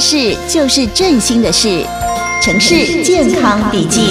事就是振兴的事，城市健康笔记。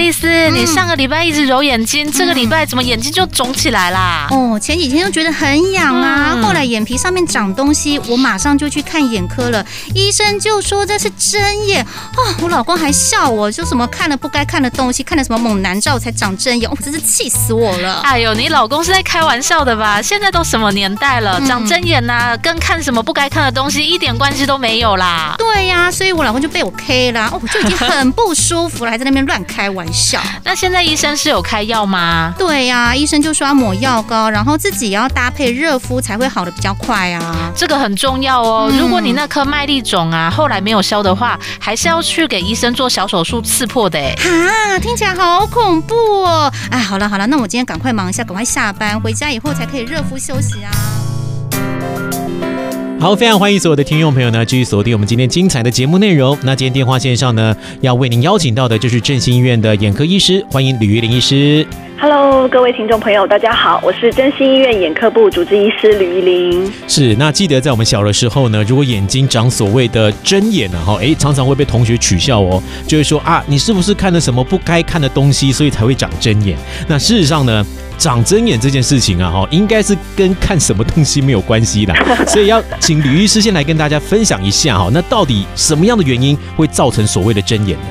爱丽丝，你上个礼拜一直揉眼睛，嗯、这个礼拜怎么眼睛就肿起来啦？哦，前几天就觉得很痒啊，嗯、后来眼皮上面长东西，我马上就去看眼科了。医生就说这是针眼哦，我老公还笑我，说什么看了不该看的东西，看了什么猛男照才长针眼，我、哦、真是气死我了。哎呦，你老公是在开玩笑的吧？现在都什么年代了，长针眼呐、啊，跟看什么不该看的东西一点关系都没有啦。对呀、啊，所以我老公就被我 K 了，哦，我就已经很不舒服了，还在那边乱开玩笑。那现在医生是有开药吗？对呀、啊，医生就说要抹药膏，然后自己也要搭配热敷才会好的比较快啊。这个很重要哦。嗯、如果你那颗麦粒肿啊后来没有消的话，还是要去给医生做小手术刺破的。哎，哈，听起来好恐怖哦。哎，好了好了，那我今天赶快忙一下，赶快下班，回家以后才可以热敷休息啊。好，非常欢迎所有的听众朋友呢，继续锁定我们今天精彩的节目内容。那今天电话线上呢，要为您邀请到的就是振兴医院的眼科医师，欢迎吕玉玲医师。Hello，各位听众朋友，大家好，我是真心医院眼科部主治医师吕玉玲。是，那记得在我们小的时候呢，如果眼睛长所谓的针眼呢，哈，哎，常常会被同学取笑哦，就会说啊，你是不是看了什么不该看的东西，所以才会长针眼？那事实上呢？长针眼这件事情啊，哈，应该是跟看什么东西没有关系的，所以要请吕医师先来跟大家分享一下哈，那到底什么样的原因会造成所谓的针眼呢？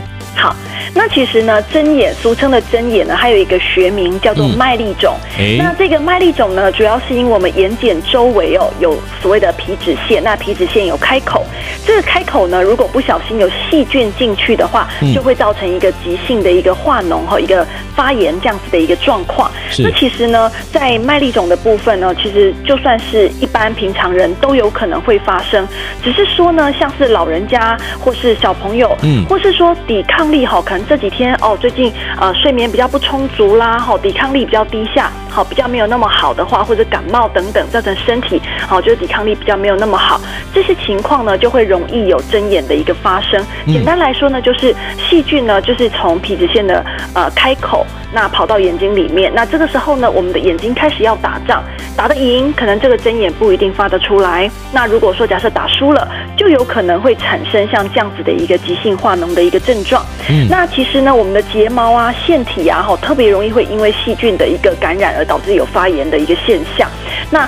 好。那其实呢，针眼俗称的针眼呢，还有一个学名叫做麦粒肿。嗯、那这个麦粒肿呢，主要是因为我们眼睑周围哦有所谓的皮脂腺，那皮脂腺有开口，这个开口呢，如果不小心有细菌进去的话，就会造成一个急性的一个化脓和一个发炎这样子的一个状况。那其实呢，在麦粒肿的部分呢，其实就算是一般平常人都有可能会发生，只是说呢，像是老人家或是小朋友，嗯，或是说抵抗力好可能。这几天哦，最近呃睡眠比较不充足啦，好抵抗力比较低下，好比较没有那么好的话，或者感冒等等，造成身体好就是抵抗力比较没有那么好，这些情况呢就会容易有针眼的一个发生。简单来说呢，就是细菌呢就是从皮脂腺的呃开口。那跑到眼睛里面，那这个时候呢，我们的眼睛开始要打仗，打得赢，可能这个针眼不一定发得出来。那如果说假设打输了，就有可能会产生像这样子的一个急性化脓的一个症状。嗯，那其实呢，我们的睫毛啊、腺体啊，哈，特别容易会因为细菌的一个感染而导致有发炎的一个现象。那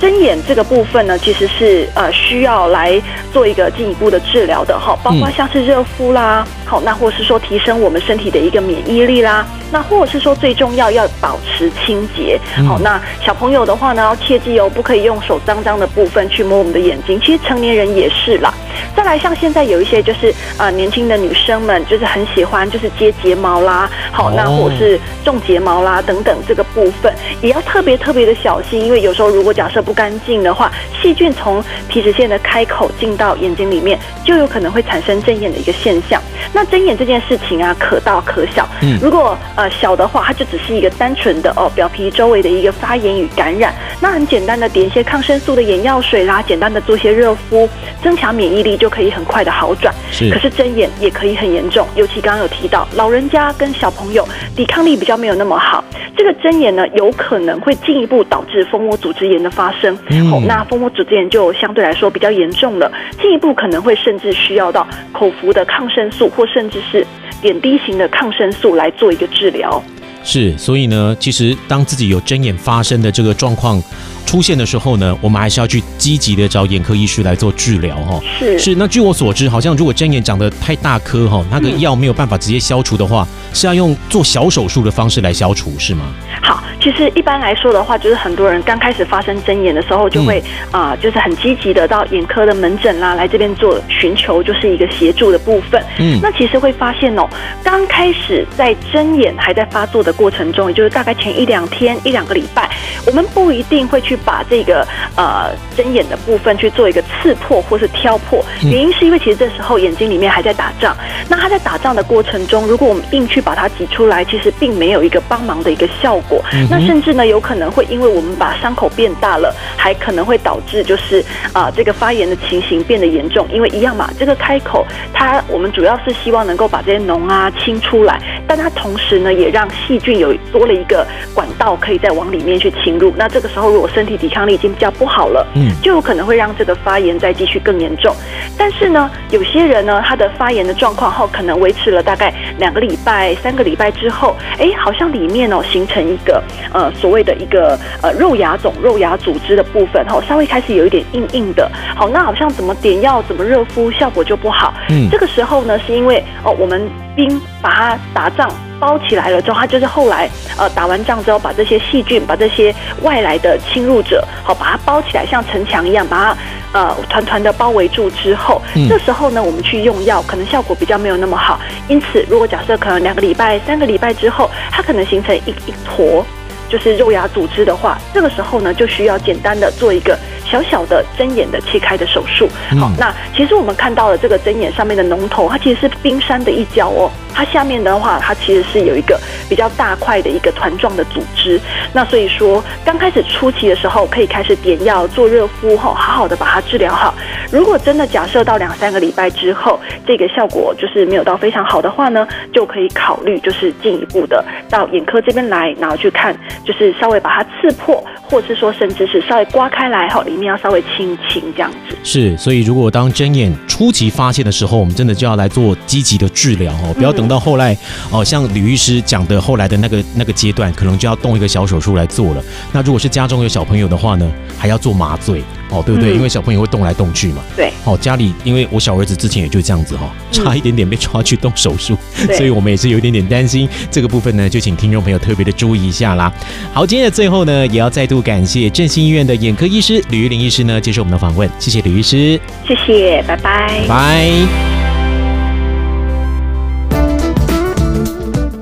针眼这个部分呢，其实是呃需要来做一个进一步的治疗的哈，包括像是热敷啦，好，那或是说提升我们身体的一个免疫力啦，那或者是说最重要要保持清洁，好，那小朋友的话呢，要切记哦，不可以用手脏脏的部分去摸我们的眼睛，其实成年人也是啦。再来，像现在有一些就是呃年轻的女生们，就是很喜欢就是接睫毛啦，好，那或者是种睫毛啦等等，这个部分也要特别特别的小心，因为有时候如果假设不干净的话，细菌从皮脂腺的开口进到眼睛里面，就有可能会产生针眼的一个现象。那针眼这件事情啊，可大可小。嗯，如果呃小的话，它就只是一个单纯的哦表皮周围的一个发炎与感染，那很简单的点一些抗生素的眼药水啦，简单的做些热敷，增强免疫力就可以很快的好转。是，可是针眼也可以很严重，尤其刚刚有提到老人家跟小朋友抵抗力比较没有那么好，这个针眼呢，有可能会进一步导致蜂窝组织炎的发生。嗯，哦，那蜂窝组织炎就相对来说比较严重了，进一步可能会甚至需要到口服的抗生素或甚至是点滴型的抗生素来做一个治疗。是，所以呢，其实当自己有针眼发生的这个状况出现的时候呢，我们还是要去积极的找眼科医师来做治疗哈。是是，那据我所知，好像如果针眼长得太大颗哈，那个药没有办法直接消除的话，嗯、是要用做小手术的方式来消除，是吗？好。其实一般来说的话，就是很多人刚开始发生针眼的时候，就会啊、呃，就是很积极的到眼科的门诊啦，来这边做寻求就是一个协助的部分。嗯，那其实会发现哦，刚开始在针眼还在发作的过程中，也就是大概前一两天、一两个礼拜，我们不一定会去把这个呃针眼的部分去做一个刺破或是挑破，原因是因为其实这时候眼睛里面还在打仗。那它在打仗的过程中，如果我们硬去把它挤出来，其实并没有一个帮忙的一个效果。那甚至呢，有可能会因为我们把伤口变大了，还可能会导致就是啊、呃、这个发炎的情形变得严重。因为一样嘛，这个开口它我们主要是希望能够把这些脓啊清出来，但它同时呢也让细菌有多了一个管道可以再往里面去侵入。那这个时候如果身体抵抗力已经比较不好了，嗯，就有可能会让这个发炎再继续更严重。但是呢，有些人呢，他的发炎的状况后可能维持了大概两个礼拜、三个礼拜之后，哎，好像里面哦形成一个呃所谓的一个呃肉芽肿、肉芽组织的部分，哈，稍微开始有一点硬硬的。好，那好像怎么点药、怎么热敷，效果就不好。嗯，这个时候呢，是因为哦，我们冰把它打仗。包起来了之后，它就是后来呃打完仗之后，把这些细菌、把这些外来的侵入者，好把它包起来，像城墙一样，把它呃团团的包围住之后，嗯、这时候呢，我们去用药，可能效果比较没有那么好。因此，如果假设可能两个礼拜、三个礼拜之后，它可能形成一一坨就是肉芽组织的话，这个时候呢，就需要简单的做一个小小的针眼的切开的手术。好，那其实我们看到了这个针眼上面的脓头，它其实是冰山的一角哦。它下面的话，它其实是有一个比较大块的一个团状的组织。那所以说，刚开始初期的时候，可以开始点药做热敷后，好好的把它治疗好。如果真的假设到两三个礼拜之后，这个效果就是没有到非常好的话呢，就可以考虑就是进一步的到眼科这边来，然后去看，就是稍微把它刺破，或是说甚至是稍微刮开来哈，里面要稍微清一清这样子。是，所以如果当针眼初期发现的时候，我们真的就要来做积极的治疗哦，不要等。等到后来，哦，像吕医师讲的，后来的那个那个阶段，可能就要动一个小手术来做了。那如果是家中有小朋友的话呢，还要做麻醉。哦，对不对？因为小朋友会动来动去嘛。对。哦，家里因为我小儿子之前也就这样子哈，差一点点被抓去动手术，对所以我们也是有一点点担心这个部分呢，就请听众朋友特别的注意一下啦。好，今天的最后呢，也要再度感谢振兴医院的眼科医师吕玉玲医师呢接受我们的访问，谢谢吕医师，谢谢，拜拜，拜。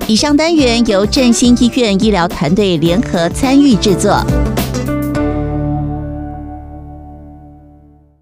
以上单元由振兴医院医疗团队联合参与制作。